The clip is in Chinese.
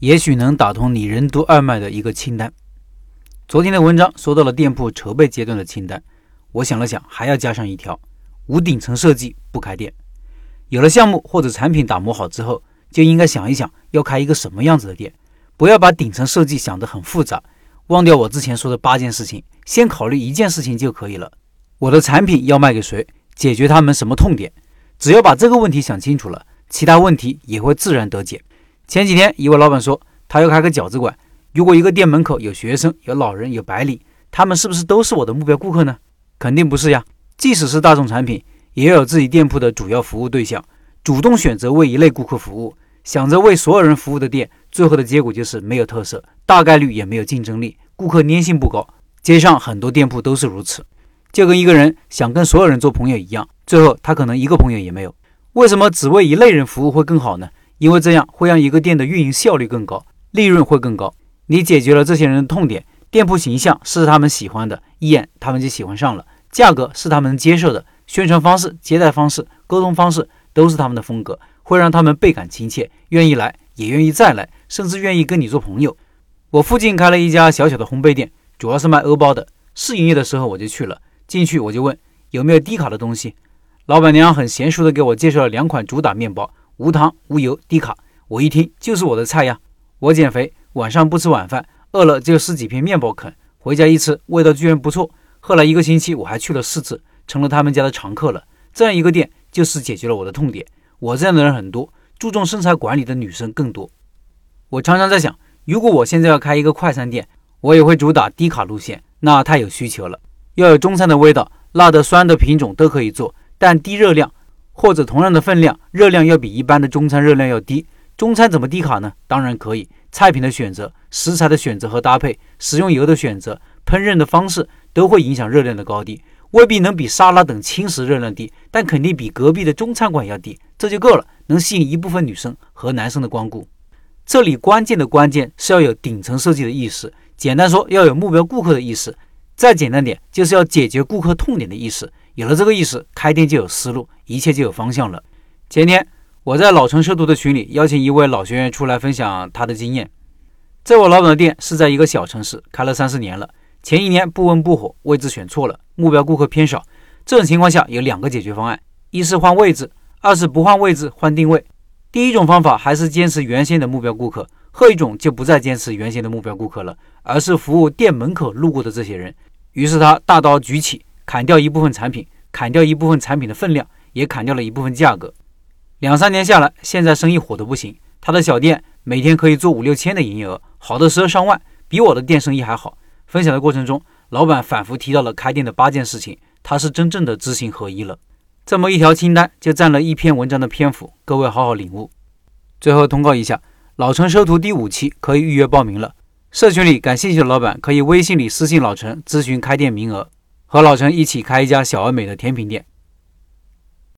也许能打通你任督二脉的一个清单。昨天的文章说到了店铺筹备阶段的清单，我想了想，还要加上一条：无顶层设计不开店。有了项目或者产品打磨好之后，就应该想一想要开一个什么样子的店，不要把顶层设计想得很复杂，忘掉我之前说的八件事情，先考虑一件事情就可以了。我的产品要卖给谁？解决他们什么痛点？只要把这个问题想清楚了，其他问题也会自然得解。前几天一位老板说，他要开个饺子馆。如果一个店门口有学生、有老人、有白领，他们是不是都是我的目标顾客呢？肯定不是呀。即使是大众产品，也要有自己店铺的主要服务对象，主动选择为一类顾客服务。想着为所有人服务的店，最后的结果就是没有特色，大概率也没有竞争力，顾客粘性不高。街上很多店铺都是如此，就跟一个人想跟所有人做朋友一样，最后他可能一个朋友也没有。为什么只为一类人服务会更好呢？因为这样会让一个店的运营效率更高，利润会更高。你解决了这些人的痛点，店铺形象是他们喜欢的，一眼他们就喜欢上了；价格是他们能接受的，宣传方式、接待方式、沟通方式都是他们的风格，会让他们倍感亲切，愿意来，也愿意再来，甚至愿意跟你做朋友。我附近开了一家小小的烘焙店，主要是卖欧包的。试营业的时候我就去了，进去我就问有没有低卡的东西，老板娘很娴熟的给我介绍了两款主打面包，无糖、无油、低卡。我一听就是我的菜呀，我减肥。晚上不吃晚饭，饿了就撕几片面包啃，回家一吃，味道居然不错。后来一个星期，我还去了四次，成了他们家的常客了。这样一个店，就是解决了我的痛点。我这样的人很多，注重身材管理的女生更多。我常常在想，如果我现在要开一个快餐店，我也会主打低卡路线，那太有需求了。要有中餐的味道，辣的、酸的品种都可以做，但低热量，或者同样的分量，热量要比一般的中餐热量要低。中餐怎么低卡呢？当然可以。菜品的选择、食材的选择和搭配、食用油的选择、烹饪的方式都会影响热量的高低，未必能比沙拉等轻食热量低，但肯定比隔壁的中餐馆要低，这就够了，能吸引一部分女生和男生的光顾。这里关键的关键是要有顶层设计的意识，简单说要有目标顾客的意识，再简单点就是要解决顾客痛点的意识。有了这个意识，开店就有思路，一切就有方向了。前天。我在老城社图的群里邀请一位老学员出来分享他的经验。在我老板的店是在一个小城市，开了三四年了。前一年不温不火，位置选错了，目标顾客偏少。这种情况下有两个解决方案：一是换位置，二是不换位置换定位。第一种方法还是坚持原先的目标顾客，后一种就不再坚持原先的目标顾客了，而是服务店门口路过的这些人。于是他大刀举起，砍掉一部分产品，砍掉一部分产品的分量，也砍掉了一部分价格。两三年下来，现在生意火得不行。他的小店每天可以做五六千的营业额，好的时候上万，比我的店生意还好。分享的过程中，老板反复提到了开店的八件事情，他是真正的知行合一了。这么一条清单就占了一篇文章的篇幅，各位好好领悟。最后通告一下，老陈收徒第五期可以预约报名了。社群里感兴趣的老板可以微信里私信老陈咨询开店名额，和老陈一起开一家小而美的甜品店。